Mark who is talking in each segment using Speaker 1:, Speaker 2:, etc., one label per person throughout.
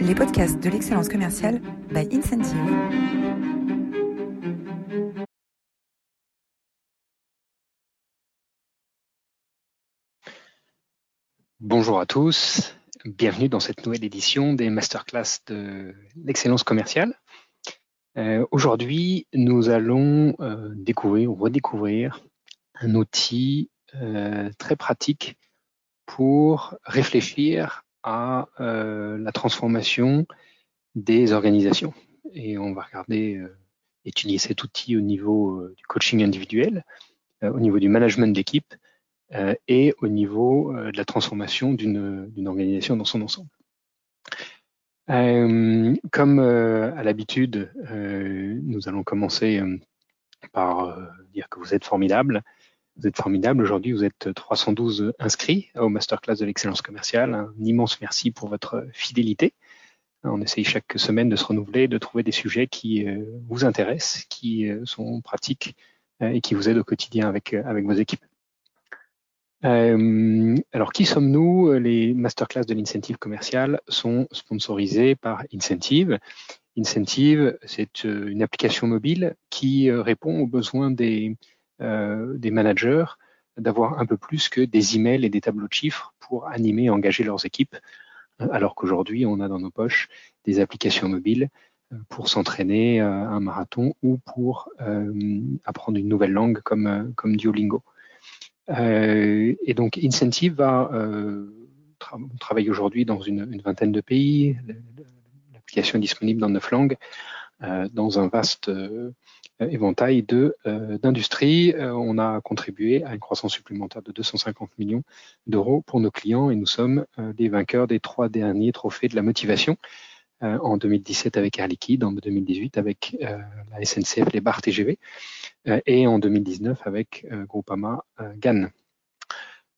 Speaker 1: les podcasts de l'excellence commerciale by Incentive.
Speaker 2: Bonjour à tous, bienvenue dans cette nouvelle édition des masterclass de l'excellence commerciale. Euh, Aujourd'hui, nous allons euh, découvrir ou redécouvrir un outil euh, très pratique pour réfléchir à euh, la transformation des organisations. Et on va regarder, euh, étudier cet outil au niveau euh, du coaching individuel, au niveau du management d'équipe et au niveau de la transformation d'une organisation dans son ensemble. comme à l'habitude, nous allons commencer par dire que vous êtes formidable, vous êtes formidable. Aujourd'hui, vous êtes 312 inscrits au masterclass de l'excellence commerciale. Un immense merci pour votre fidélité. On essaye chaque semaine de se renouveler, de trouver des sujets qui euh, vous intéressent, qui euh, sont pratiques euh, et qui vous aident au quotidien avec, avec vos équipes. alors, qui sommes-nous? Les masterclass de l'incentive commercial sont sponsorisés par Incentive. Incentive, c'est une application mobile qui répond aux besoins des, des managers d'avoir un peu plus que des emails et des tableaux de chiffres pour animer et engager leurs équipes, euh, alors qu'aujourd'hui, on a dans nos poches des applications mobiles euh, pour s'entraîner à un marathon ou pour apprendre une nouvelle langue comme, comme Duolingo. et donc, Incentive va travailler aujourd'hui dans une, une, vingtaine de pays. L'application est disponible dans neuf langues, dans un vaste euh, éventail de euh, d'industries. Euh, on a contribué à une croissance supplémentaire de 250 millions d'euros pour nos clients et nous sommes les vainqueurs des trois derniers trophées de la motivation en 2017 avec Air Liquide, en 2018 avec la SNCF, les bars TGV, et en 2019 avec Groupama GAN.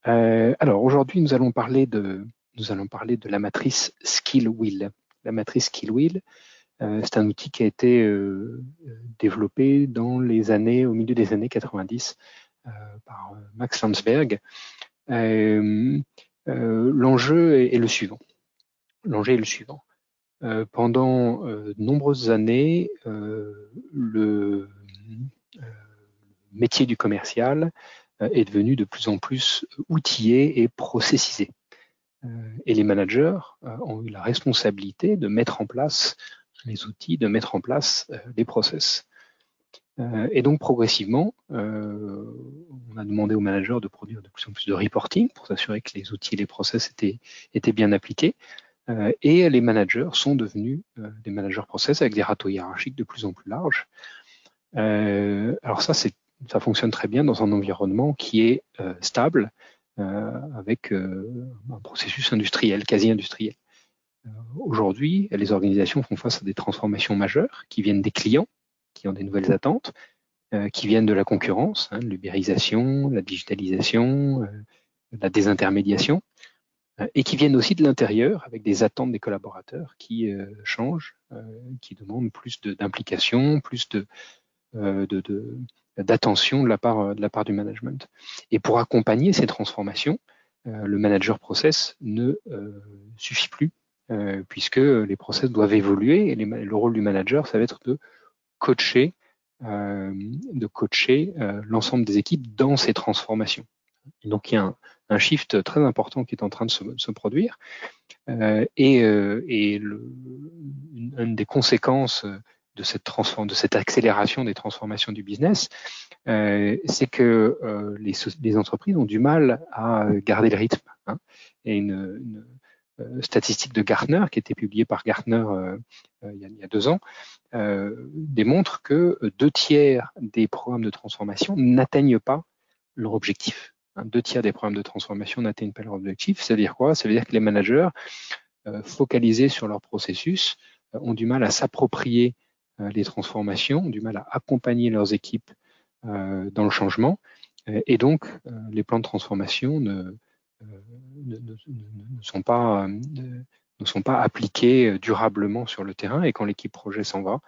Speaker 2: alors aujourd'hui, nous allons parler de nous allons parler de la matrice Skill Wheel. La matrice Skill euh, c'est un outil qui a été euh, développé les années, au milieu des années 90 euh, par Max Landsberg. L'enjeu est, le suivant. L'enjeu est le suivant. pendant de nombreuses années, le métier du commercial est devenu de plus en plus outillé et processisé. et les managers ont eu la responsabilité de mettre en place les outils, de mettre en place euh, les process. Euh, et donc progressivement, euh, on a demandé aux managers de produire de plus en plus de reporting pour s'assurer que les outils et les process étaient, bien appliqués. et les managers sont devenus des managers process avec des râteaux hiérarchiques de plus en plus larges. alors ça, ça fonctionne très bien dans un environnement qui est stable, avec un processus industriel, quasi industriel. Euh, aujourd'hui, les organisations font face à des transformations majeures qui viennent des clients, qui ont des nouvelles attentes, euh, qui viennent de la concurrence, hein, l'ubérisation, la digitalisation, euh, la désintermédiation, et qui viennent aussi de l'intérieur avec des attentes des collaborateurs qui changent, qui demandent plus d'implication, plus d'attention de la part du management. Et pour accompagner ces transformations, le manager process ne suffit plus euh, puisque les process doivent évoluer et le rôle du manager, ça va être de coacher, euh, coacher euh, l'ensemble des équipes dans ces transformations. donc il y a un, shift très important qui est en train de se, produire et, une, des conséquences de cette, accélération des transformations du business, c'est que les, entreprises ont du mal à garder le rythme. Hein, statistique de Gartner, qui était publiée par Gartner euh, euh, il, y a, deux ans, démontre que deux tiers des programmes de transformation n'atteignent pas leur objectif. Hein, deux tiers des programmes de transformation n'atteignent pas leur objectif. Ça veut dire quoi? Ça veut dire que les managers focalisés sur leur processus ont du mal à s'approprier les transformations, du mal à accompagner leurs équipes dans le changement. et donc, les plans de transformation ne, ne, sont pas, ne sont pas appliqués euh, durablement sur le terrain et quand l'équipe projet s'en va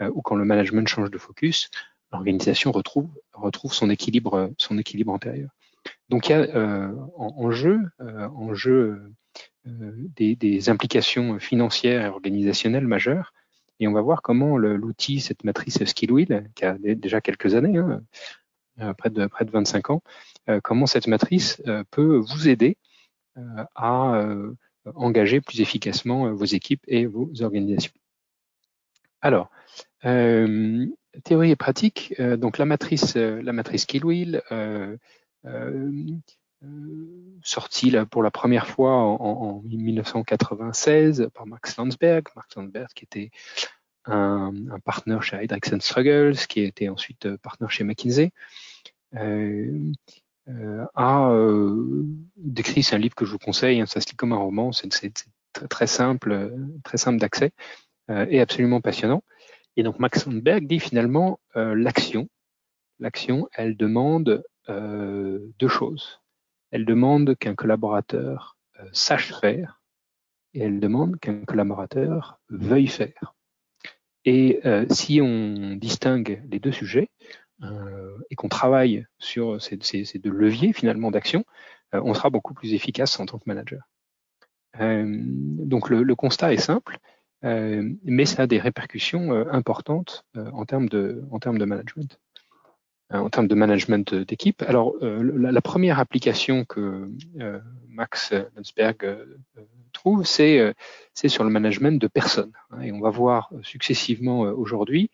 Speaker 2: euh, ou quand le management change de focus, l'organisation retrouve, retrouve son équilibre, son équilibre antérieur. Donc il y a en, jeu, en jeu des, des, implications financières et organisationnelles majeures. Et on va voir comment l'outil, cette matrice SkillWheel, qui a déjà quelques années, hein, près, de, près de 25 ans, comment cette matrice peut vous aider à engager plus efficacement vos équipes et vos organisations. Alors, euh, théorie et pratique. Euh, donc la matrice, euh, la Killwheel, sortie pour la première fois en, 1996 par Max Landsberg. Max Landsberg qui était un, partenaire chez Hydrex Struggles, qui était ensuite partenaire chez McKinsey. A décrit, c'est un livre que je vous conseille, hein, ça se lit comme un roman, c'est très simple, très simple d'accès et absolument passionnant. Et donc Max Sandberg dit finalement euh, l'action. L'action, elle demande euh, deux choses. Elle demande qu'un collaborateur euh, sache faire et elle demande qu'un collaborateur veuille faire. Et si on distingue les deux sujets et qu'on travaille sur ces, deux leviers finalement d'action, on sera beaucoup plus efficace en tant que manager. donc le constat est simple, euh, mais ça a des répercussions euh, importantes euh, en termes de, management en termes de management d'équipe. Alors, la, première application que Max Landsberg trouve, c'est sur le management de personnes. Hein, et on va voir successivement aujourd'hui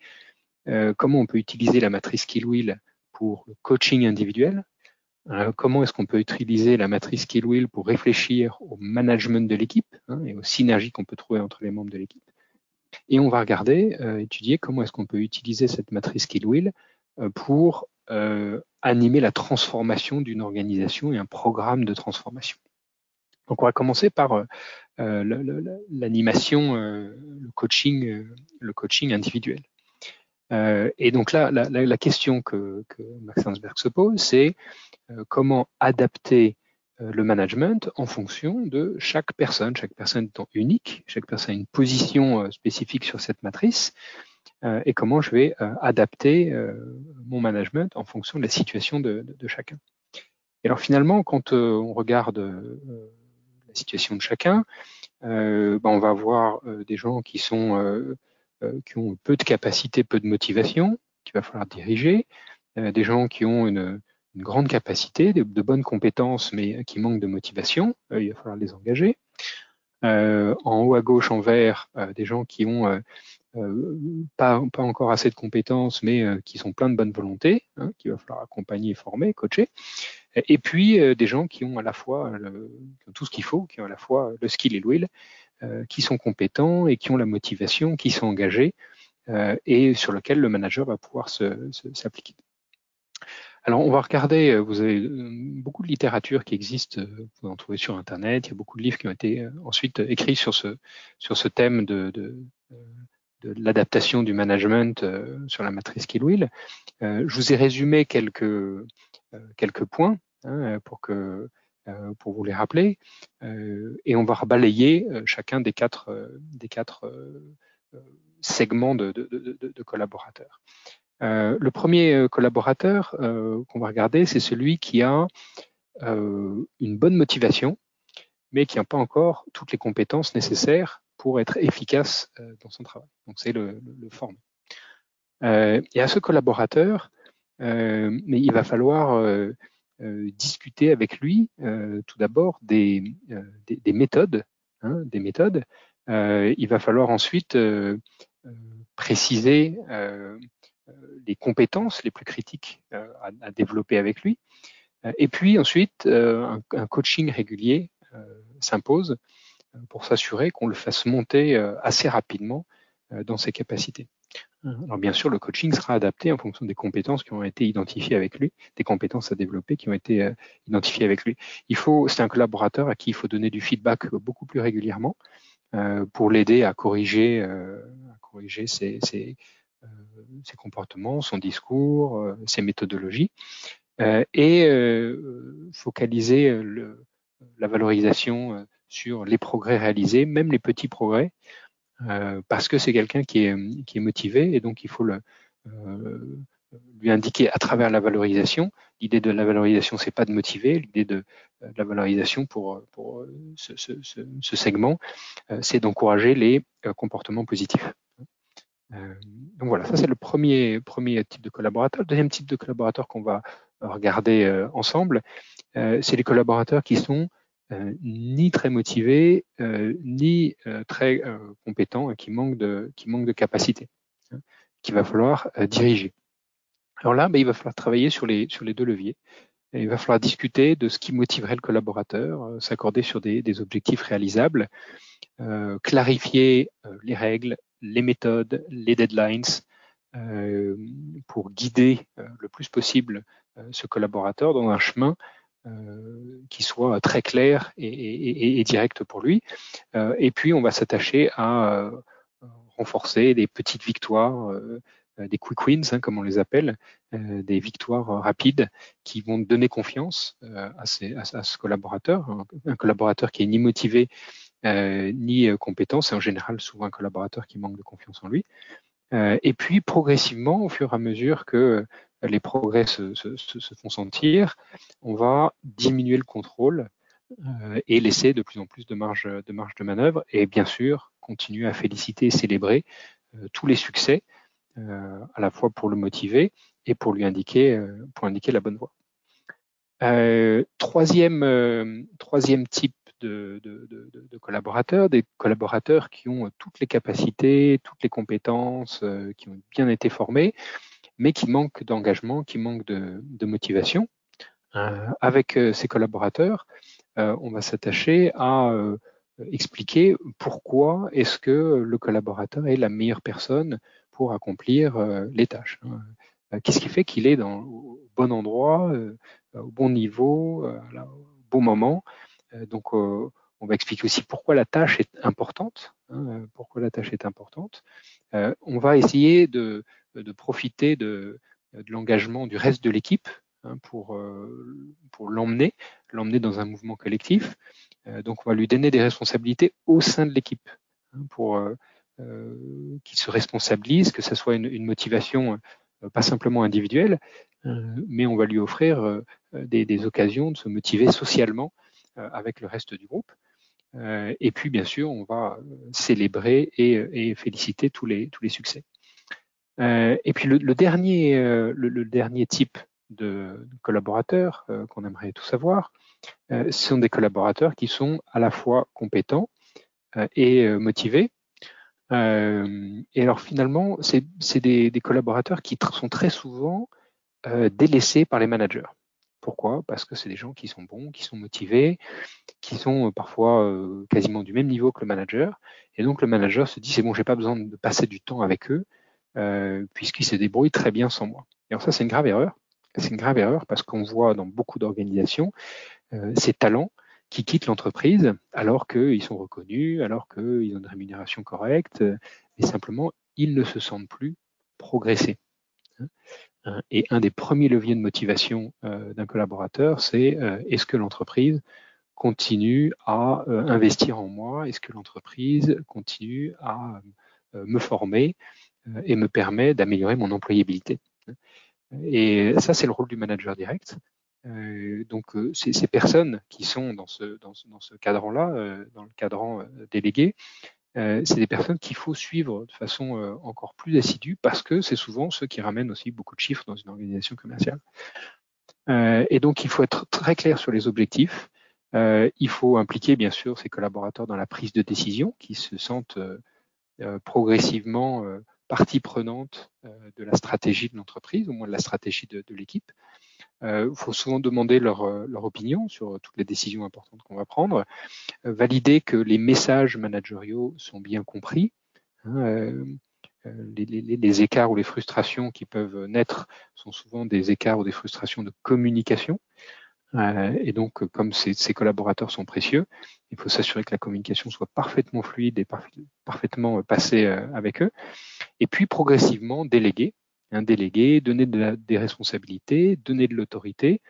Speaker 2: comment on peut utiliser la matrice Killwheel pour le coaching individuel, comment est-ce qu'on peut utiliser la matrice Killwheel pour réfléchir au management de l'équipe hein, et aux synergies qu'on peut trouver entre les membres de l'équipe? Et on va regarder, euh, étudier comment est-ce qu'on peut utiliser cette matrice Killwheel euh, pour euh, animer la transformation d'une organisation et un programme de transformation. Donc on va commencer par l'animation, le coaching, le coaching individuel. Et donc là, la, question que, que Max Hansberg se pose, c'est comment adapter euh, le management en fonction de chaque personne, chaque personne étant unique, chaque personne a une position euh, spécifique sur cette matrice, euh, et comment je vais adapter mon management en fonction de la situation de, chacun. Et alors finalement, quand on regarde la situation de chacun, ben, on va avoir des gens qui sont qui ont peu de capacité, peu de motivation, qu'il va falloir diriger, des gens qui ont une une grande capacité, de, bonnes compétences, mais qui manquent de motivation. Euh, il va falloir les engager. Euh, en haut à gauche, en vert, euh, des gens qui ont pas, pas encore assez de compétences, mais qui sont pleins de bonne volonté, hein, qu'il va falloir accompagner, former, coacher. Et puis des gens qui ont à la fois tout ce qu'il faut, qui ont à la fois le skill et l'huile, qui sont compétents et qui ont la motivation, qui sont engagés, et sur lequel le manager va pouvoir s'appliquer. Alors, on va regarder, euh, vous avez euh, beaucoup de littérature qui existe, euh, vous en trouvez sur Internet, il y a beaucoup de livres qui ont été ensuite écrits sur ce, sur ce thème de, de, de l'adaptation du management sur la matrice Killwheel. je vous ai résumé quelques, quelques points hein, pour, que, pour vous les rappeler, et on va balayer chacun des quatre, des quatre segments de, collaborateurs. Euh, le premier euh, collaborateur euh, qu'on va regarder, c'est celui qui a une bonne motivation, mais qui n'a pas encore toutes les compétences nécessaires pour être efficace dans son travail. Donc c'est le, le, forme. et à ce collaborateur, mais il va falloir discuter avec lui tout d'abord des, des, méthodes, hein, il va falloir ensuite préciser les compétences les plus critiques euh, à, développer avec lui. Euh, et puis ensuite, euh, un, coaching régulier s'impose pour s'assurer qu'on le fasse monter assez rapidement dans ses capacités. Alors bien sûr, le coaching sera adapté en fonction des compétences qui ont été identifiées avec lui, des compétences à développer qui ont été identifiées avec lui. Il faut, c'est un collaborateur à qui il faut donner du feedback beaucoup plus régulièrement pour l'aider à corriger, ses, euh, comportements, son discours, euh, ses méthodologies, euh, et focaliser la valorisation sur les progrès réalisés, même les petits progrès, parce que c'est quelqu'un qui est, qui est motivé et donc il faut le, lui indiquer à travers la valorisation. L'idée de la valorisation, c'est pas de motiver. L'idée de, la valorisation pour, pour ce, ce, ce, segment, c'est d'encourager les comportements positifs. donc voilà, ça c'est le premier, premier type de collaborateur. Le deuxième type de collaborateur qu'on va regarder ensemble, c'est les collaborateurs qui sont ni très motivés, ni très compétents, qui manquent de, qui de capacité, hein, qu'il va falloir diriger. Alors là, ben, il va falloir travailler sur les, sur les deux leviers. il va falloir discuter de ce qui motiverait le collaborateur, euh, s'accorder sur des, des, objectifs réalisables, euh, clarifier euh, les règles, les méthodes, les deadlines, euh, pour guider le plus possible ce collaborateur dans un chemin qui soit très clair et, direct pour lui. et puis, on va s'attacher à renforcer des petites victoires euh, des quick wins, hein, comme on les appelle, euh, des victoires euh, rapides qui vont donner confiance à, ce collaborateur. Un, collaborateur qui est ni motivé ni compétent, c'est en général souvent un collaborateur qui manque de confiance en lui. et puis progressivement, au fur et à mesure que les progrès se, font sentir, on va diminuer le contrôle et laisser de plus en plus de marge de, manœuvre et bien sûr continuer à féliciter et célébrer tous les succès euh, à la fois pour le motiver et pour lui indiquer, euh, la bonne voie. Euh, troisième, type de, collaborateurs, des collaborateurs qui ont toutes les capacités, toutes les compétences, qui ont bien été formés, mais qui manquent d'engagement, qui manquent de, motivation. avec ces collaborateurs, on va s'attacher à expliquer pourquoi est-ce que le collaborateur est la meilleure personne pour accomplir euh, les tâches. Hein. Euh, qu'est-ce qui fait qu'il est dans, au bon endroit, euh, au bon niveau, au bon moment Donc, on va expliquer aussi pourquoi la tâche est importante. Hein, pourquoi la tâche est importante. on va essayer de, de profiter de, l'engagement du reste de l'équipe hein, pour, pour l'emmener, dans un mouvement collectif. donc, on va lui donner des responsabilités au sein de l'équipe pour euh, qui se responsabilise, que ce soit une, motivation euh, pas simplement individuelle, euh, mais on va lui offrir des, occasions de se motiver socialement avec le reste du groupe. Et puis, bien sûr, on va célébrer et, et féliciter tous les, tous les succès. et puis, le, dernier, le, dernier type de collaborateurs qu'on aimerait tout savoir, ce sont des collaborateurs qui sont à la fois compétents et motivés, euh, et alors finalement, c'est des, collaborateurs qui sont très souvent euh, délaissés par les managers. Pourquoi? Parce que c'est des gens qui sont bons, qui sont motivés, qui sont euh, parfois euh, quasiment du même niveau que le manager. Et donc le manager se dit c'est bon, j'ai pas besoin de passer du temps avec eux euh, puisqu'ils se débrouillent très bien sans moi. Et alors ça, c'est une grave erreur. C'est une grave erreur parce qu'on voit dans beaucoup d'organisations ces talents qui quittent l'entreprise alors qu'ils sont reconnus, alors qu'ils ont une rémunération correcte, mais simplement, ils ne se sentent plus progresser. Hein. Et un des premiers leviers de motivation euh, d'un collaborateur, c'est euh, est-ce que l'entreprise continue à euh, investir en moi? Est-ce que l'entreprise continue à me former et me permet d'améliorer mon employabilité? Et ça, c'est le rôle du manager direct. Donc ces, personnes qui sont dans ce, dans ce, dans ce cadran-là, dans le cadran délégué, c'est des personnes qu'il faut suivre de façon encore plus assidue parce que c'est souvent ceux qui ramènent aussi beaucoup de chiffres dans une organisation commerciale. et donc il faut être très clair sur les objectifs. il faut impliquer bien sûr ses collaborateurs dans la prise de décision, qui se sentent progressivement partie prenante de la stratégie de l'entreprise, au moins de la stratégie de, de l'équipe. Il euh, faut souvent demander leur, euh, opinion sur toutes les décisions importantes qu'on va prendre, euh, valider que les messages managériaux sont bien compris. Hein, les, écarts ou les frustrations qui peuvent naître sont souvent des écarts ou des frustrations de communication. et donc, comme ces, ces, collaborateurs sont précieux, il faut s'assurer que la communication soit parfaitement fluide et parfaitement passée avec eux. Et puis, progressivement, déléguer un délégué, donner des responsabilités, donner de l'autorité,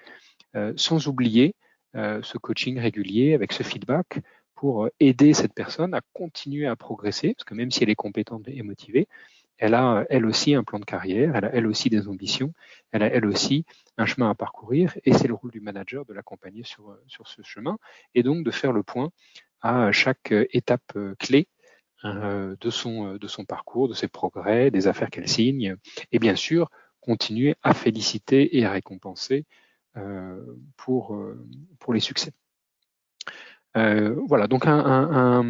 Speaker 2: euh, sans oublier euh, ce coaching régulier avec ce feedback pour euh, aider cette personne à continuer à progresser, parce que même si elle est compétente et motivée, elle a elle aussi un plan de carrière, elle a elle aussi des ambitions, elle a elle aussi un chemin à parcourir et c'est le rôle du manager de l'accompagner sur, sur ce chemin et donc de faire le point à chaque étape clé de, son, de son parcours, de ses progrès, des affaires qu'elle signe et bien sûr continuer à féliciter et à récompenser pour, pour les succès. voilà, donc un, un,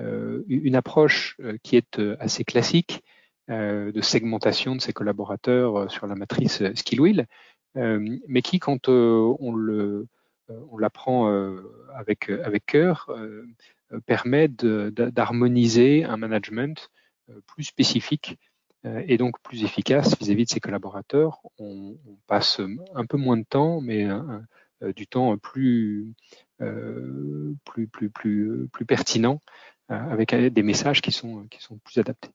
Speaker 2: euh, une approche euh, qui est euh, assez classique de segmentation de ses collaborateurs sur la matrice Skillwheel, mais qui, quand on le on l'apprend avec, avec cœur, permet d'harmoniser un management plus spécifique et donc plus efficace vis-à-vis de ses collaborateurs. On, passe un peu moins de temps, mais du temps plus, pertinent euh, avec des messages qui sont, plus adaptés.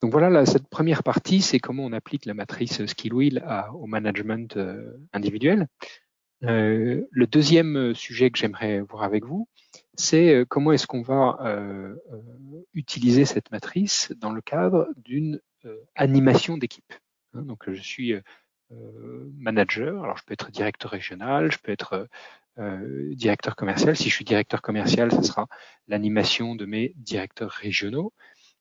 Speaker 2: Donc voilà, cette première partie, c'est comment on applique la matrice Skillwheel au management euh, individuel. Euh, le deuxième sujet que j'aimerais voir avec vous, c'est comment est-ce qu'on va utiliser cette matrice dans le cadre d'une animation d'équipe. Hein, donc je suis manager, alors je peux être directeur régional, je peux être euh, directeur commercial. Si je suis directeur commercial, ce sera l'animation de mes directeurs régionaux.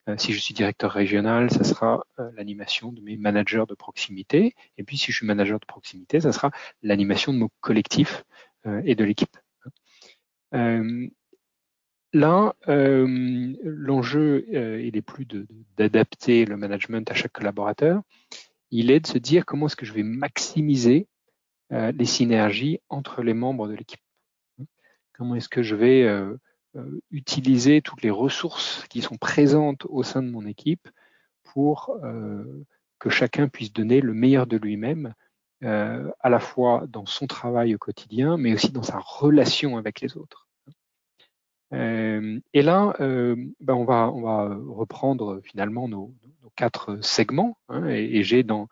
Speaker 2: Euh, si je suis directeur régional, ce sera euh, l'animation de mes managers de proximité. Et puis si je suis manager de proximité, ce sera l'animation de mon collectif et de l'équipe. Là, l'enjeu, il est plus d'adapter le management à chaque collaborateur, il est de se dire comment est-ce que je vais maximiser euh, les synergies entre les membres de l'équipe. Comment est-ce que je vais euh, euh, utiliser toutes les ressources qui sont présentes au sein de mon équipe pour que chacun puisse donner le meilleur de lui-même, à la fois dans son travail au quotidien, mais aussi dans sa relation avec les autres. et là, ben on, va, on va reprendre finalement nos, quatre segments, hein, et, j'ai dans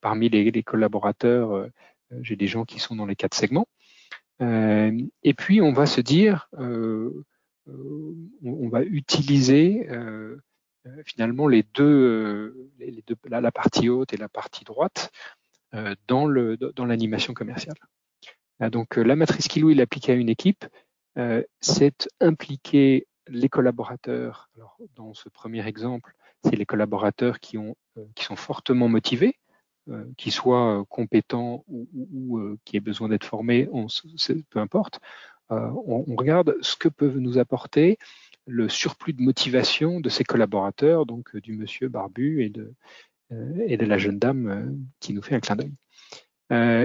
Speaker 2: parmi les, collaborateurs euh, j'ai des gens qui sont dans les quatre segments. Euh, et puis, on va se dire, euh, on, va utiliser finalement les deux, les deux la, partie haute et la partie droite dans le dans l'animation commerciale. Donc la matrice Kilo, il applique à une équipe, c'est impliquer les collaborateurs. Alors dans ce premier exemple, c'est les collaborateurs qui ont qui sont fortement motivés, euh, qui soit euh, compétent ou, ou, euh, qui ait besoin d'être formé, on, peu importe. On, on, regarde ce que peuvent nous apporter le surplus de motivation de ses collaborateurs, donc du monsieur barbu et de, et de la jeune dame qui nous fait un clin d'œil.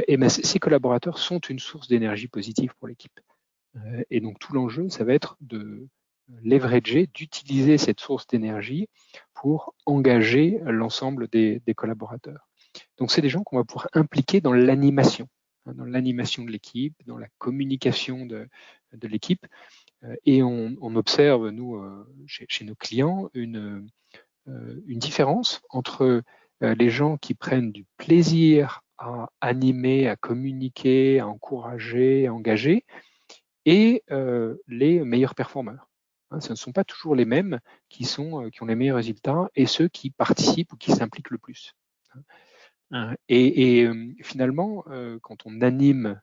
Speaker 2: et ben, ces collaborateurs sont une source d'énergie positive pour l'équipe. et donc tout l'enjeu, ça va être de leverager, d'utiliser cette source d'énergie pour engager l'ensemble des, des collaborateurs. Donc, c'est des gens qu'on va pouvoir impliquer dans l'animation, hein, dans l'animation de l'équipe, dans la communication de, l'équipe. Euh, et on, observe, nous, euh, chez, nos clients, une, euh, différence entre les gens qui prennent du plaisir à animer, à communiquer, à encourager, à engager, et les meilleurs performeurs. Hein, ce ne sont pas toujours les mêmes qui, sont, qui ont les meilleurs résultats et ceux qui participent ou qui s'impliquent le plus. Hein. Et, euh, finalement, quand on anime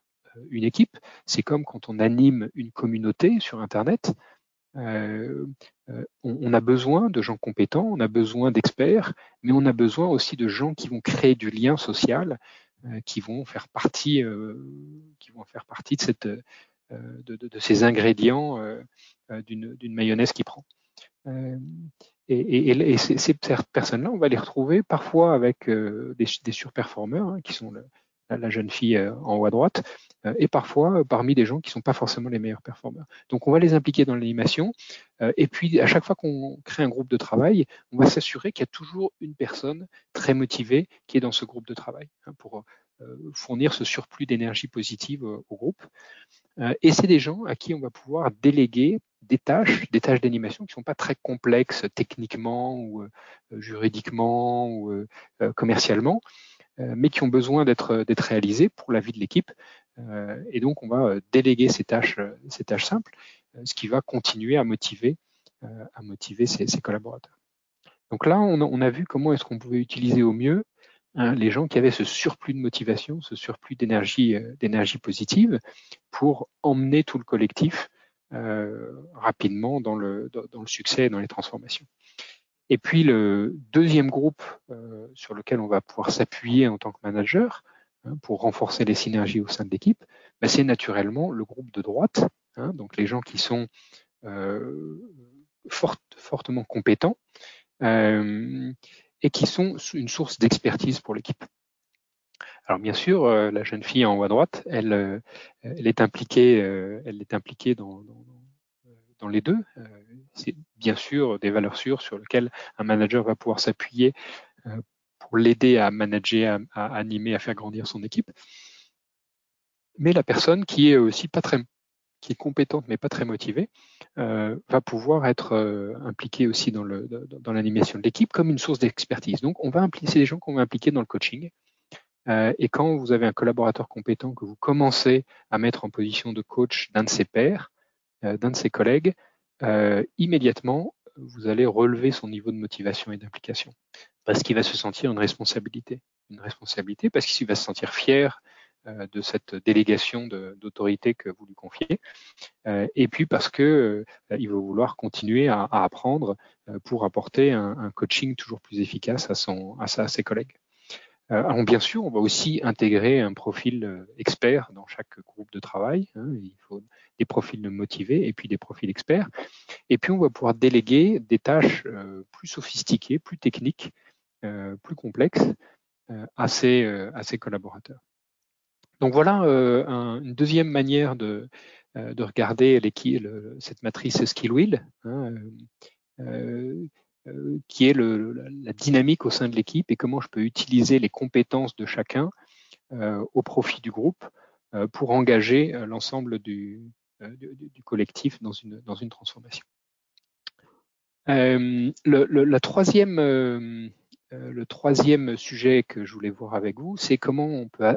Speaker 2: une équipe, c'est comme quand on anime une communauté sur Internet. on, a besoin de gens compétents, on a besoin d'experts, mais on a besoin aussi de gens qui vont créer du lien social, qui vont faire partie, qui vont faire partie de, cette, de, ces ingrédients d'une mayonnaise qui prend. Et, et, ces, personnes-là, on va les retrouver parfois avec euh, des, des, surperformeurs, hein, qui sont la, jeune fille euh, en haut à droite, euh, et parfois parmi des gens qui ne sont pas forcément les meilleurs performeurs. Donc on va les impliquer dans l'animation, et puis à chaque fois qu'on crée un groupe de travail, on va s'assurer qu'il y a toujours une personne très motivée qui est dans ce groupe de travail hein, pour fournir ce surplus d'énergie positive au groupe. et c'est des gens à qui on va pouvoir déléguer des tâches, des tâches d'animation qui ne sont pas très complexes techniquement ou euh, juridiquement ou euh, euh, commercialement, mais qui ont besoin d'être réalisées pour la vie de l'équipe. et donc, on va déléguer ces tâches, ces tâches simples, ce qui va continuer à motiver, à motiver ses, collaborateurs. Donc là, on a, vu comment est-ce qu'on pouvait utiliser au mieux hein, les gens qui avaient ce surplus de motivation, ce surplus d'énergie, d'énergie positive, pour emmener tout le collectif rapidement dans le, succès et dans les transformations. Et puis le deuxième groupe euh, sur lequel on va pouvoir s'appuyer en tant que manager hein, pour renforcer les synergies au sein de l'équipe, bah, c'est naturellement le groupe de droite, hein, donc les gens qui sont euh, fortement compétents euh, et qui sont une source d'expertise pour l'équipe. Alors bien sûr, la jeune fille en haut à droite, elle, elle est impliquée, elle est impliquée dans, dans, dans les deux. Euh, c'est bien sûr des valeurs sûres sur lesquelles un manager va pouvoir s'appuyer euh, pour l'aider à manager, à, animer, à faire grandir son équipe. Mais la personne qui est aussi pas très qui est compétente mais pas très motivée, euh, va pouvoir être impliquée aussi dans, le, dans l'animation de l'équipe comme une source d'expertise. Donc, on va impliquer, c'est des gens qu'on va impliquer dans le coaching. et quand vous avez un collaborateur compétent que vous commencez à mettre en position de coach d'un de ses pairs, euh, d'un de ses collègues, euh, immédiatement, vous allez relever son niveau de motivation et d'implication. Parce qu'il va se sentir une responsabilité. Une responsabilité parce qu'il va se sentir fier euh, de cette délégation d'autorité que vous lui confiez, et puis parce que il va vouloir continuer à, apprendre pour apporter un, coaching toujours plus efficace à, ses collègues. Euh, alors bien sûr, on va aussi intégrer un profil euh, expert dans chaque groupe de travail. Hein. il faut des profils motivés et puis des profils experts. Et puis on va pouvoir déléguer des tâches euh, plus sophistiquées, plus techniques, plus complexes à ces, à, collaborateurs. Donc voilà une deuxième manière de, de regarder cette matrice skill wheel. Hein, euh, qui est la dynamique au sein de l'équipe et comment je peux utiliser les compétences de chacun euh, au profit du groupe euh, pour engager l'ensemble du, collectif dans une, transformation. la troisième, le troisième sujet que je voulais voir avec vous, c'est comment on peut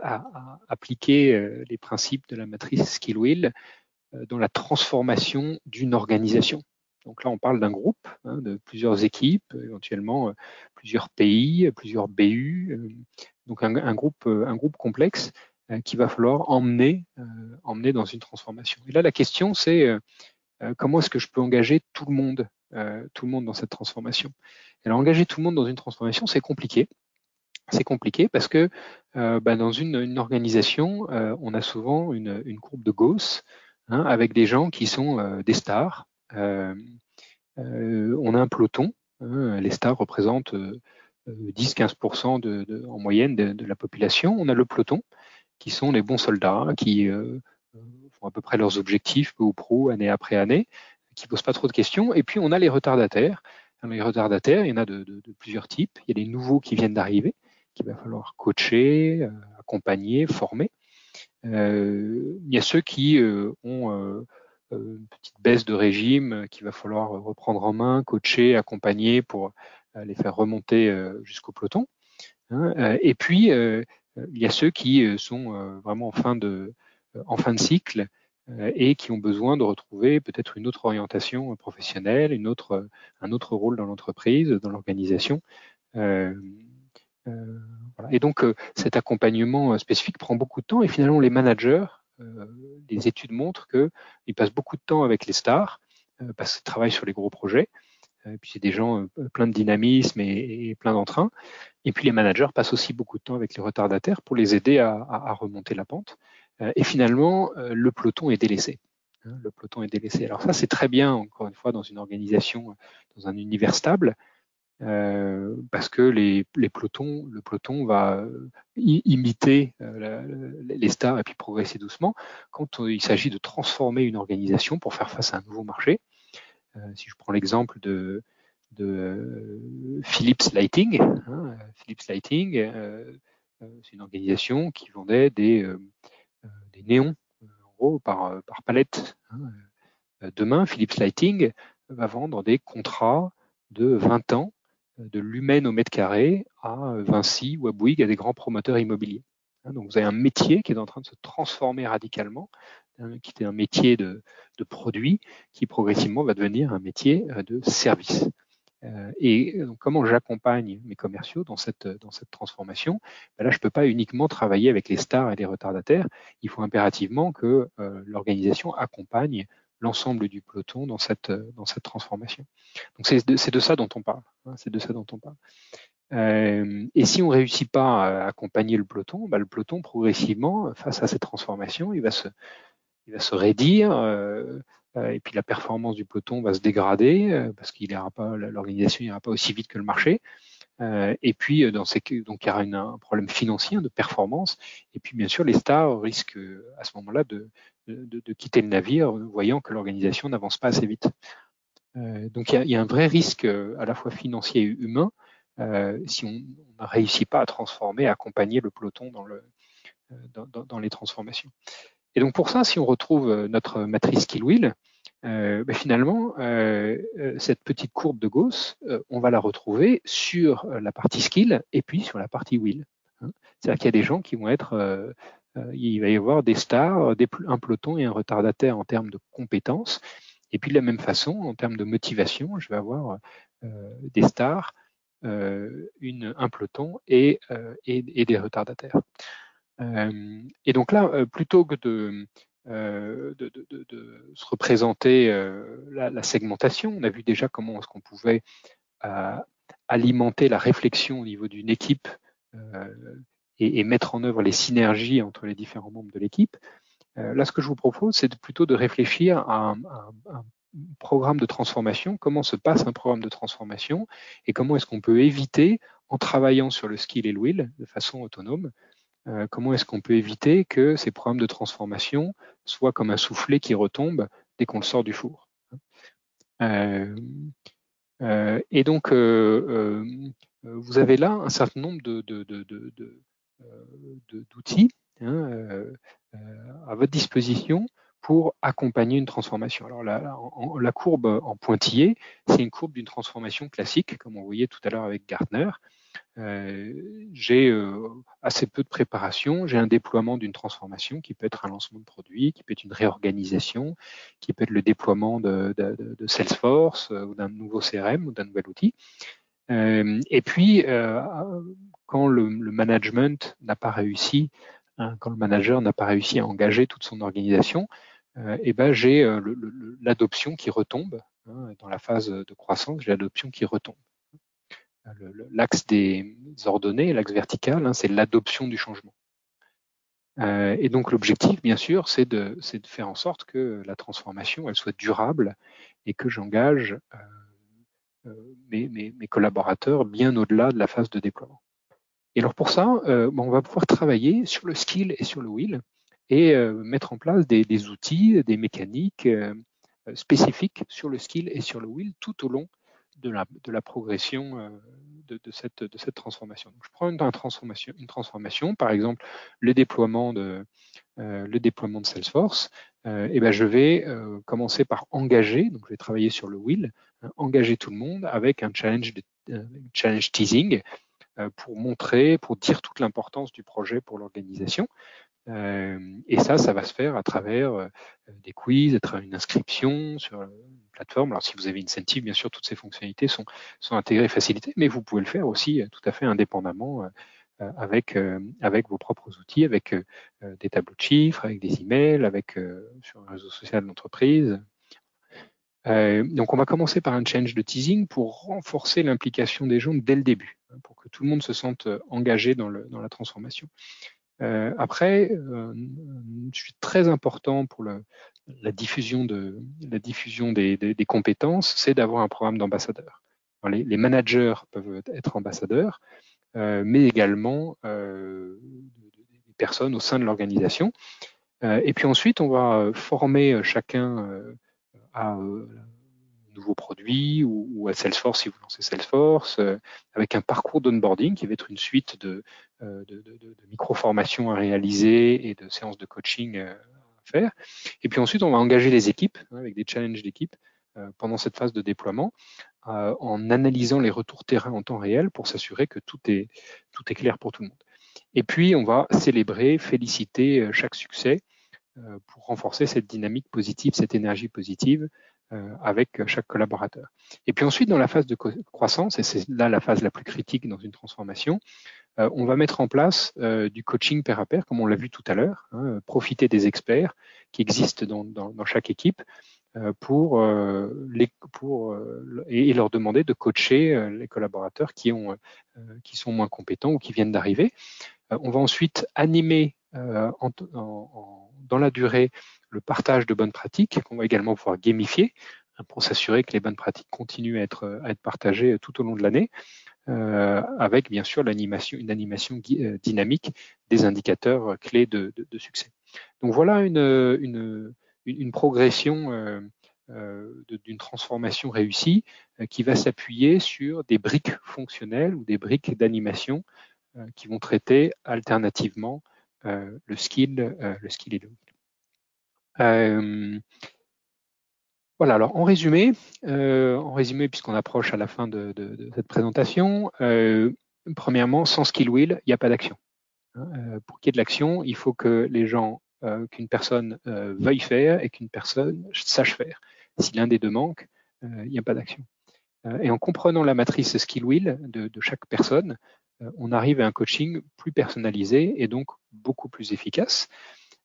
Speaker 2: appliquer les principes de la matrice Skill Wheel dans la transformation d'une organisation. Donc là, on parle d'un groupe, hein, de plusieurs équipes, éventuellement euh, plusieurs pays, plusieurs BU, euh, donc un, groupe, euh, complexe qu'il va falloir emmener dans une transformation. Et là, la question, c'est comment est-ce que je peux engager tout le monde, tout le monde dans cette transformation Alors, engager tout le monde dans une transformation, c'est compliqué. C'est compliqué parce que bah, dans une, organisation, on a souvent une, courbe de Gauss hein, avec des gens qui sont des stars, euh, euh, on a un peloton. Hein, les stars représentent 10-15% euh, de, en moyenne de, la population. On a le peloton, qui sont les bons soldats, qui font à peu près leurs objectifs, peu ou prou, année après année, qui posent pas trop de questions. Et puis on a les retardataires. Les retardataires, il y en a de, plusieurs types. Il y a des nouveaux qui viennent d'arriver, qu'il va falloir coacher, accompagner, former. il y a ceux qui ont euh, une petite baisse de régime euh, qu'il va falloir reprendre en main, coacher, accompagner pour euh, les faire remonter jusqu'au peloton. Hein. Et puis, il y a ceux qui sont vraiment en fin de, en fin de cycle et qui ont besoin de retrouver peut-être une autre orientation professionnelle, une autre, un autre rôle dans l'entreprise, dans l'organisation. Et donc, cet accompagnement spécifique prend beaucoup de temps et finalement, les managers euh, les études montrent qu'ils passent beaucoup de temps avec les stars euh, parce qu'ils travaillent sur les gros projets. Et euh, puis c'est des gens pleins de dynamisme et, plein d'entrain. Et puis les managers passent aussi beaucoup de temps avec les retardataires pour les aider à, remonter la pente. Et finalement, le peloton est délaissé. Hein, le peloton est délaissé. Alors ça, c'est très bien, encore une fois, dans une organisation, dans un univers stable, euh, parce que les, les, le peloton va euh, imiter euh, les stars et puis progresser doucement. Quand il s'agit de transformer une organisation pour faire face à un nouveau marché, si je prends l'exemple de, de Philips Lighting, hein, Philips Lighting, c'est une organisation qui vendait des, des néons en gros par, palette. Hein. Demain, Philips Lighting va vendre des contrats de 20 ans de l'humaine au mètre carré à Vinci ou à Bouygues, à des grands promoteurs immobiliers. Hein, donc vous avez un métier qui est en train de se transformer radicalement, hein, qui était un métier de, produit, qui progressivement va devenir un métier euh, de service. Et comment j'accompagne mes commerciaux dans cette, cette transformation? Ben Là, je ne peux pas uniquement travailler avec les stars et les retardataires. Il faut impérativement que l'organisation accompagne l'ensemble du peloton dans cette, transformation. Donc c'est de, ça dont on parle. Hein, c'est de ça dont on parle. Euh, et si on réussit pas à accompagner le peloton, bah, le peloton progressivement, face à cette transformation, il va se, il va se raidir, euh, euh et puis la performance du peloton va se dégrader euh, parce qu'il pas, l'organisation n'ira pas aussi vite que le marché. Euh, et puis dans ces, donc il y aura un problème financier de performance. Et puis bien sûr, les stars risquent à ce moment-là de, de, quitter le navire, voyant que l'organisation n'avance pas assez vite. donc il y, a, un vrai risque à la fois financier et humain euh, si on ne réussit pas à transformer, à accompagner le peloton dans, le, euh, dans, les transformations. Et donc pour ça, si on retrouve euh, notre matrice kill wheel, euh, ben finalement, euh, cette petite courbe de Gauss, euh, on va la retrouver sur la partie skill et puis sur la partie wheel. Hein. C'est-à-dire qu'il y a des gens qui vont être, il va y avoir des stars, des, un peloton et un retardataire en termes de compétences. Et puis de la même façon, en termes de motivation, je vais avoir des stars, euh, une, un peloton euh, et, et, des retardataires. Et donc là, plutôt que de, se représenter la, segmentation, on a vu déjà comment est-ce qu'on pouvait alimenter la réflexion au niveau d'une équipe et, et, mettre en œuvre les synergies entre les différents membres de l'équipe. là, ce que je vous propose, c'est plutôt de réfléchir à un, à un, programme de transformation, comment se passe un programme de transformation et comment est-ce qu'on peut éviter, en travaillant sur le skill et le will de façon autonome, euh, comment est-ce qu'on peut éviter que ces programmes de transformation soient comme un soufflet qui retombe dès qu'on le sort du four. Euh, euh, et donc, vous avez là un certain nombre d'outils hein, à votre disposition pour accompagner une transformation. Alors la, courbe en pointillé, c'est une courbe d'une transformation classique, comme on voyait tout à l'heure avec Gartner. Euh, j'ai euh, assez peu de préparation, j'ai un déploiement d'une transformation qui peut être un lancement de produit, qui peut être une réorganisation, qui peut être le déploiement de, Salesforce euh, ou d'un nouveau CRM ou d'un nouvel outil. Et puis, quand le management n'a pas réussi, hein, quand le manager n'a pas réussi à engager toute son organisation, euh, et ben j'ai euh, l'adoption qui retombe hein, dans la phase de croissance, j'ai l'adoption qui retombe. L'axe des ordonnées, l'axe vertical, hein, c'est l'adoption du changement. Euh, et donc l'objectif, bien sûr, c'est de, de, faire en sorte que la transformation, elle soit durable et que j'engage euh, mes, mes, mes, collaborateurs bien au-delà de la phase de déploiement. Et alors pour ça, euh, on va pouvoir travailler sur le skill et sur le will et euh, mettre en place des, outils, des mécaniques euh, spécifiques sur le skill et sur le will tout au long de la, progression euh, de, cette, transformation. Donc, je prends une transformation, une transformation, par exemple le déploiement de, euh, Salesforce. Euh, et ben, je vais commencer par engager, donc je vais travailler sur le will, hein, engager tout le monde avec un challenge teasing pour montrer, pour dire toute l'importance du projet pour l'organisation. Euh, et ça, ça va se faire à travers euh, des quiz, à travers une inscription sur une plateforme. Alors si vous avez Incentive, bien sûr, toutes ces fonctionnalités sont, sont intégrées et facilitées, mais vous pouvez le faire aussi euh, tout à fait indépendamment avec, avec vos propres outils, avec des tableaux de chiffres, avec des emails, avec sur un réseau social d'entreprise. Donc on va commencer par un change de teasing pour renforcer l'implication des gens dès le début, hein, pour que tout le monde se sente engagé dans, le, dans la transformation. Euh, après, euh, je suis très important pour le, la diffusion, de, la diffusion des, des, des compétences, c'est d'avoir un programme d'ambassadeurs. Les, les, managers peuvent être ambassadeurs, euh, mais également euh, des personnes au sein de l'organisation. Euh, et puis ensuite, on va former chacun à nouveaux produits ou, à Salesforce si vous lancez Salesforce, euh, avec un parcours d'onboarding qui va être une suite de, euh, de, de, de micro-formations à réaliser et de séances de coaching euh, à faire. Et puis ensuite, on va engager les équipes hein, avec des challenges d'équipe pendant cette phase de déploiement en analysant les retours terrain en temps réel pour s'assurer que tout est, tout est clair pour tout le monde. Et puis, on va célébrer, féliciter chaque succès pour renforcer cette dynamique positive, cette énergie positive avec chaque collaborateur. Et puis ensuite, dans la phase de croissance, et c'est là la phase la plus critique dans une transformation, on va mettre en place du coaching pair à pair, comme on l'a vu tout à l'heure, hein, profiter des experts qui existent dans, dans, dans chaque équipe pour, les, pour et, leur demander de coacher les collaborateurs qui, ont, qui sont moins compétents ou qui viennent d'arriver. on va ensuite animer en, dans la durée le partage de bonnes pratiques qu'on va également pouvoir gamifier hein, pour s'assurer que les bonnes pratiques continuent à être, partagées tout au long de l'année, euh, avec bien sûr une animation euh, dynamique des indicateurs clés de, succès. Donc voilà une, progression euh, euh d'une transformation réussie euh, qui va s'appuyer sur des briques fonctionnelles ou des briques d'animation qui vont traiter alternativement le skill, le skill et le euh, voilà, alors en résumé, euh, en résumé puisqu'on approche à la fin de, cette présentation, euh, premièrement, sans skill wheel, il n'y a pas d'action. Hein, euh, pour qu'il y ait de l'action, il faut que les gens, euh, qu'une personne euh, veuille faire et qu'une personne sache faire. Si l'un des deux manque, il n'y a pas d'action. et en comprenant la matrice skill wheel de chaque personne, on arrive à un coaching plus personnalisé et donc beaucoup plus efficace.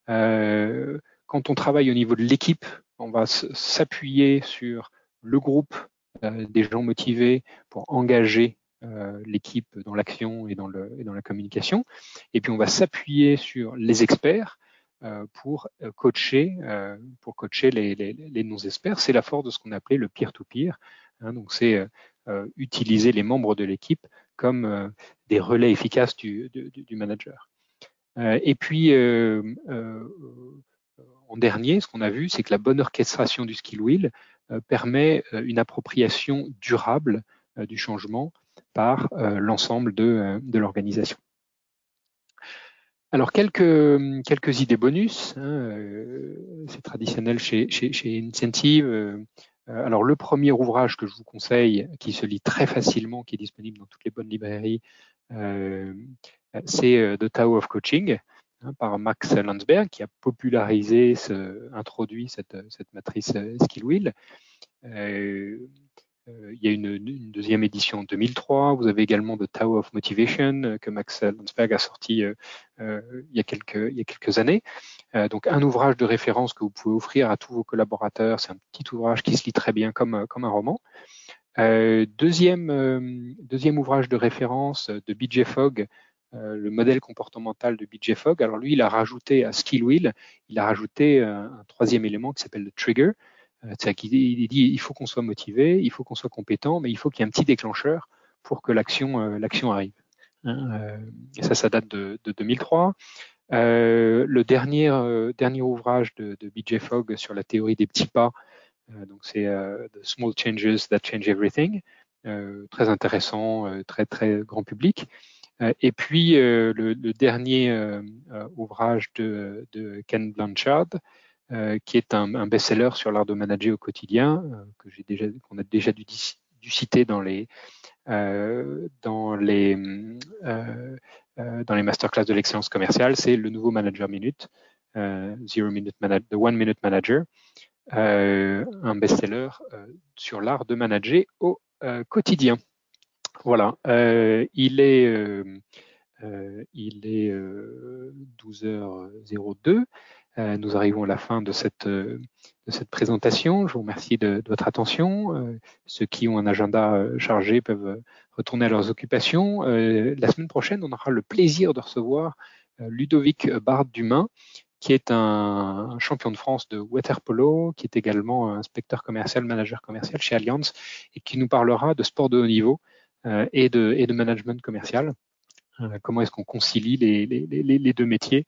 Speaker 2: Euh, quand on travaille au niveau de l'équipe, on va s'appuyer sur le groupe euh, des gens motivés pour engager euh, l'équipe dans l'action et, dans la communication. Et puis on va s'appuyer sur les experts euh, pour coacher, les non-experts. C'est la force de ce qu'on appelait le peer-to-peer. Hein, donc c'est utiliser les membres de l'équipe comme des relais efficaces du, manager. et puis en dernier, ce qu'on a vu, c'est que la bonne orchestration du skill wheel euh, permet euh, une appropriation durable euh, du changement par l'ensemble de, l'organisation. Alors quelques, idées bonus, hein, c'est traditionnel chez Incentive. Alors le premier ouvrage que je vous conseille, qui se lit très facilement, qui est disponible dans toutes les bonnes librairies, c'est The Tao of Coaching. Hein, par Max Landsberg, qui a popularisé, introduit cette, matrice euh, Skill Wheel. Euh, il y a une, une, deuxième édition en 2003. Vous avez également The Tower of Motivation euh, que Max Landsberg a sorti euh, il, y a quelques, années. donc un ouvrage de référence que vous pouvez offrir à tous vos collaborateurs. C'est un petit ouvrage qui se lit très bien comme, un roman. deuxième, deuxième ouvrage de référence de BJ Fogg, le modèle comportemental de BJ Fogg. Alors lui, il a rajouté à Skill Wheel, il a rajouté un troisième élément qui s'appelle le trigger. Euh, c'est-à-dire qu'il il dit il faut qu'on soit motivé, il faut qu'on soit compétent, mais il faut qu'il y ait un petit déclencheur pour que l'action euh, arrive. Hein, et ça, ça date de, de 2003. Euh, le dernier, euh, ouvrage de, de BJ Fogg sur la théorie des petits pas, euh, donc c'est The Small Changes That Change Everything, très intéressant, très très grand public. Euh, et puis euh, le, dernier euh, ouvrage de, Ken Blanchard, qui est un, best-seller sur l'art de manager au quotidien, que j'ai déjà, qu'on a déjà dû, citer dans les dans les dans les masterclass de l'excellence commerciale, c'est le nouveau Manager Minute, Zero Minute Manager, The One Minute Manager, un best-seller sur l'art de manager au quotidien. Voilà, euh, il est, euh, euh il est 12h02. Euh, nous arrivons à la fin de cette, cette présentation. Je vous remercie de, votre attention. ceux qui ont un agenda chargé peuvent retourner à leurs occupations. la semaine prochaine, on aura le plaisir de recevoir Ludovic Bard Dumain, qui est un, champion de France de waterpolo, qui est également inspecteur commercial, manager commercial chez Allianz, et qui nous parlera de sport de haut niveau euh, et, de, management commercial. Euh, comment est-ce qu'on concilie les, deux métiers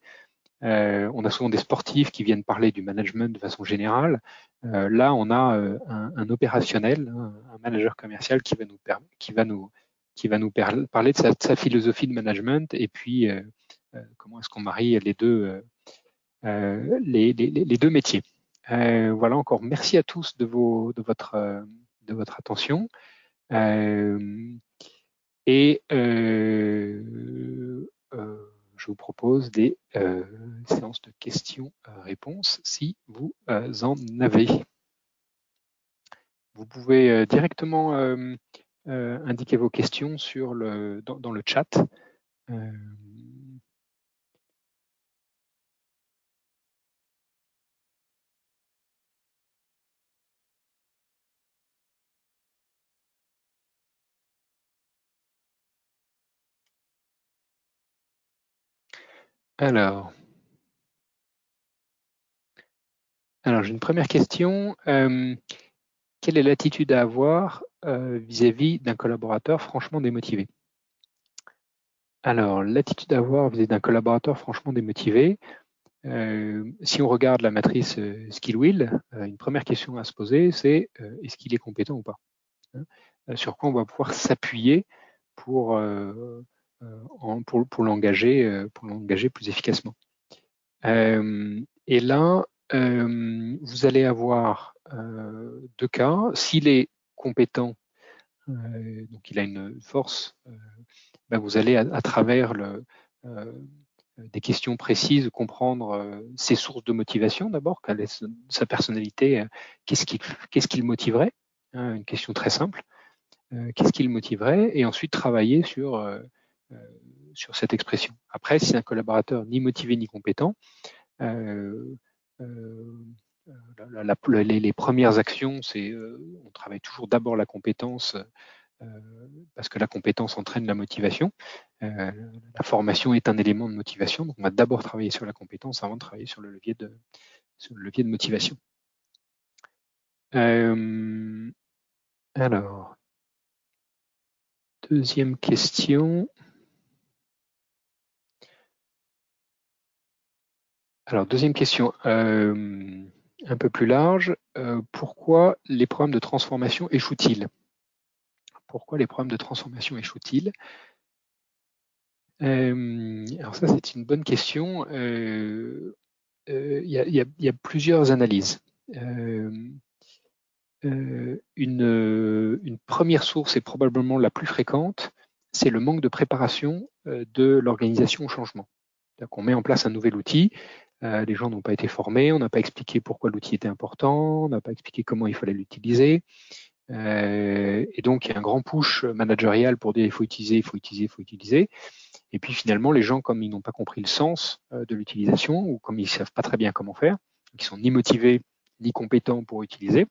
Speaker 2: euh, on a souvent des sportifs qui viennent parler du management de façon générale. Euh, là, on a euh, un, opérationnel, hein, un manager commercial qui va nous, parler de sa, philosophie de management et puis comment est-ce qu'on marie les deux, métiers. voilà encore. Merci à tous de, votre, de votre attention. Et je vous propose des euh, séances de questions-réponses si vous en avez. vous pouvez directement indiquer vos questions dans, le chat. Alors, j'ai une première question. Quelle est l'attitude à avoir vis-à-vis d'un collaborateur franchement démotivé? Alors, l'attitude à avoir vis-à-vis d'un collaborateur franchement démotivé, si on regarde la matrice skill-will, une première question à se poser, c'est est-ce qu'il est compétent ou pas hein? Sur quoi on va pouvoir s'appuyer pour euh, pour, l'engager euh, pour l'engager plus efficacement. Euh, et là, vous allez avoir deux cas. S'il est compétent, donc il a une force, ben vous allez à, travers des questions précises comprendre ses sources de motivation d'abord, sa personnalité, qu'est-ce qui, qu'est-ce qui le motiverait, hein, une question très simple, qu'est-ce qui le motiverait, et ensuite travailler sur sur cette expression. Après, si un collaborateur ni motivé ni compétent, euh, euh, les, premières actions, c'est on travaille toujours d'abord la compétence parce que la compétence entraîne la motivation. la formation est un élément de motivation, donc on va d'abord travailler sur la compétence avant de travailler sur le levier de, sur le levier de motivation. alors, deuxième question. Alors, deuxième question, euh, un peu plus large. Euh, pourquoi les programmes de transformation échouent-ils? Pourquoi les programmes de transformation échouent-ils? Euh, Alors ça, c'est une bonne question. Il y, a plusieurs analyses. Une, une, première source est probablement la plus fréquente, c'est le manque de préparation de l'organisation au changement. On met en place un nouvel outil, euh, les gens n'ont pas été formés, on n'a pas expliqué pourquoi l'outil était important, on n'a pas expliqué comment il fallait l'utiliser. Euh, et donc, il y a un grand push managérial pour dire il faut utiliser, il faut utiliser, il faut utiliser. Et puis finalement, les gens, comme ils n'ont pas compris le sens euh, de l'utilisation ou comme ils ne savent pas très bien comment faire, qui sont ni motivés ni compétents pour utiliser,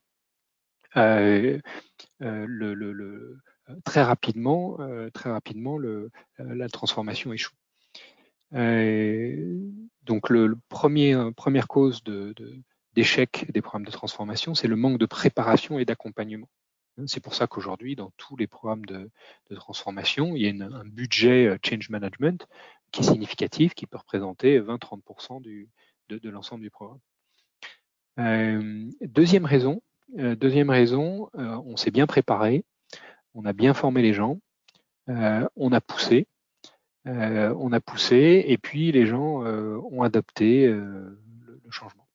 Speaker 2: très rapidement, très rapidement la transformation échoue. Euh, donc, le, premier, euh, première cause d'échec des programmes de transformation, c'est le manque de préparation et d'accompagnement. C'est pour ça qu'aujourd'hui, dans tous les programmes de, transformation, il y a un budget euh, change management qui est significatif, qui peut représenter 20-30% de, de l'ensemble du programme. deuxième raison, deuxième raison, on s'est bien préparé, on a bien formé les gens, on a poussé, on a poussé et puis les gens euh, ont adopté euh, le, changement.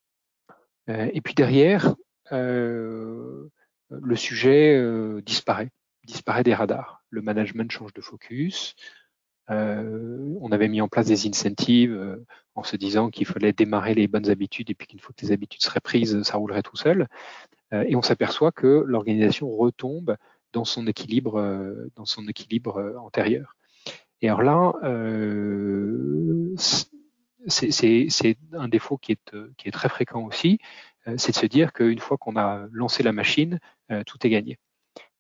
Speaker 2: et puis derrière, le sujet disparaît, disparaît des radars. Le management change de focus. on avait mis en place des incentives en se disant qu'il fallait démarrer les bonnes habitudes et puis qu'une fois que les habitudes seraient prises, ça roulerait tout seul. et on s'aperçoit que l'organisation retombe dans son équilibre, dans son équilibre antérieur. Et alors là, euh, c'est un défaut qui est, est très fréquent aussi, euh, c'est de se dire qu'une fois qu'on a lancé la machine, euh, tout est gagné.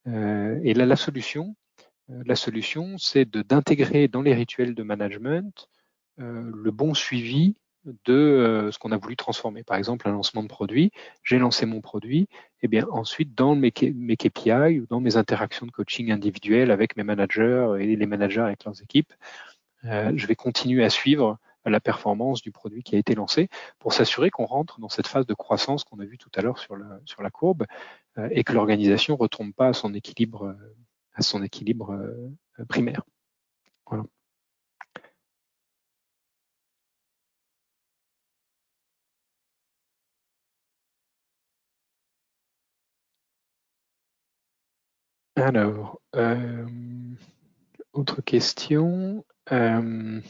Speaker 2: et là, la solution, la solution, c'est d'intégrer dans les rituels de management le bon suivi de euh, ce qu'on a voulu transformer. Par exemple, un lancement de produit, j'ai lancé mon produit, et bien ensuite dans mes, KPI ou dans mes interactions de coaching individuelles avec mes managers et les managers avec leurs équipes, euh, je vais continuer à suivre la performance du produit qui a été lancé pour s'assurer qu'on rentre dans cette phase de croissance qu'on a vu tout à l'heure sur la, courbe euh, et que l'organisation ne retombe pas à son équilibre, à son équilibre primaire. Voilà. Alors, euh, autre question. Euh,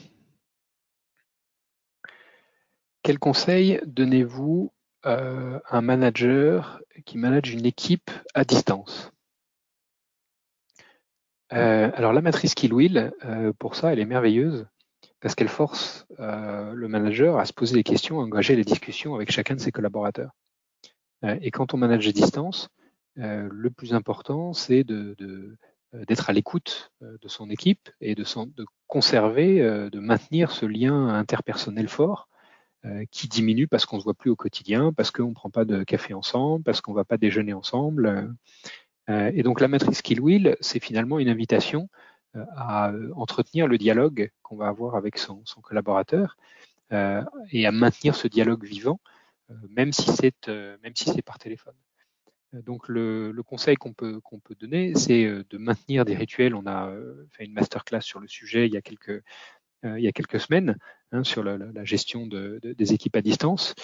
Speaker 2: quel conseil donnez-vous un manager qui manage une équipe à distance? alors la matrice Killwheel, pour ça, elle est merveilleuse parce qu'elle force le manager à se poser des questions, à engager les discussions avec chacun de ses collaborateurs. et quand on manage à distance, le plus important, c'est euh, d'être à l'écoute euh, de son équipe et de, conserver, euh, de maintenir ce lien interpersonnel fort qui diminue parce qu'on se voit plus au quotidien, parce qu'on ne prend pas de café ensemble, parce qu'on ne va pas déjeuner ensemble. Et donc la matrice Kill Wheel, c'est finalement une invitation à entretenir le dialogue qu'on va avoir avec son, collaborateur et à maintenir ce dialogue vivant, même si c'est même si c'est par téléphone. Euh, donc le, conseil qu'on peut, qu'on peut donner, c'est euh, de maintenir des rituels. On a euh, fait une masterclass sur le sujet il y a quelques, semaines hein, sur la, gestion de, des équipes à distance.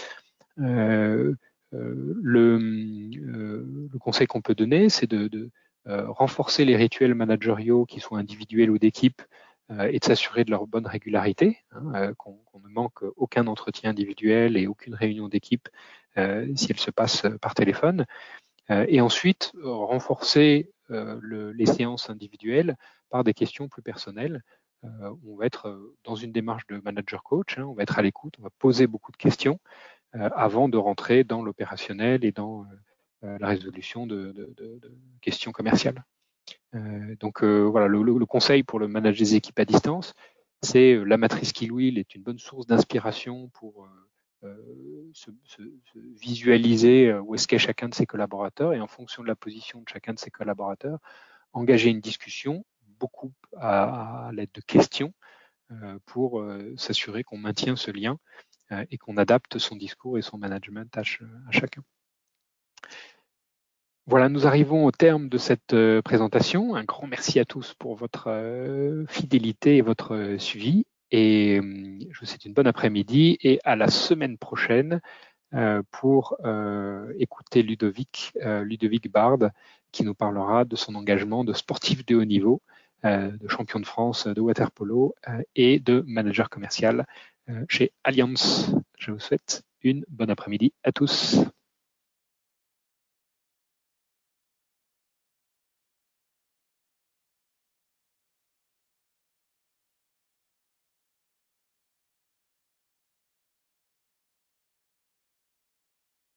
Speaker 2: le, conseil qu'on peut donner, c'est de, renforcer les rituels managériaux qui sont individuels ou d'équipe et de s'assurer de leur bonne régularité, hein, qu'on ne manque aucun entretien individuel et aucune réunion d'équipe si elle se passe par téléphone. Euh, et ensuite, renforcer euh, les séances individuelles par des questions plus personnelles. Euh, on va être dans une démarche de manager coach, hein, on va être à l'écoute, on va poser beaucoup de questions avant de rentrer dans l'opérationnel et dans la résolution de, questions commerciales. donc voilà, le, conseil pour le manager des équipes à distance, c'est la matrice Killwheel est une bonne source d'inspiration pour euh, se, visualiser euh, où est-ce qu'est chacun de ses collaborateurs et en fonction de la position de chacun de ses collaborateurs, engager une discussion, beaucoup à, l'aide de questions, euh, pour s'assurer qu'on maintient ce lien et qu'on adapte son discours et son management à, chacun. Voilà, nous arrivons au terme de cette présentation. Un grand merci à tous pour votre fidélité et votre suivi. Et hum, je vous souhaite une bonne après-midi et à la semaine prochaine euh, pour euh, écouter Ludovic, euh, Ludovic Bard, qui nous parlera de son engagement de sportif de haut niveau, de champion de France de waterpolo et de manager commercial chez Allianz. Je vous souhaite une bonne après-midi à tous.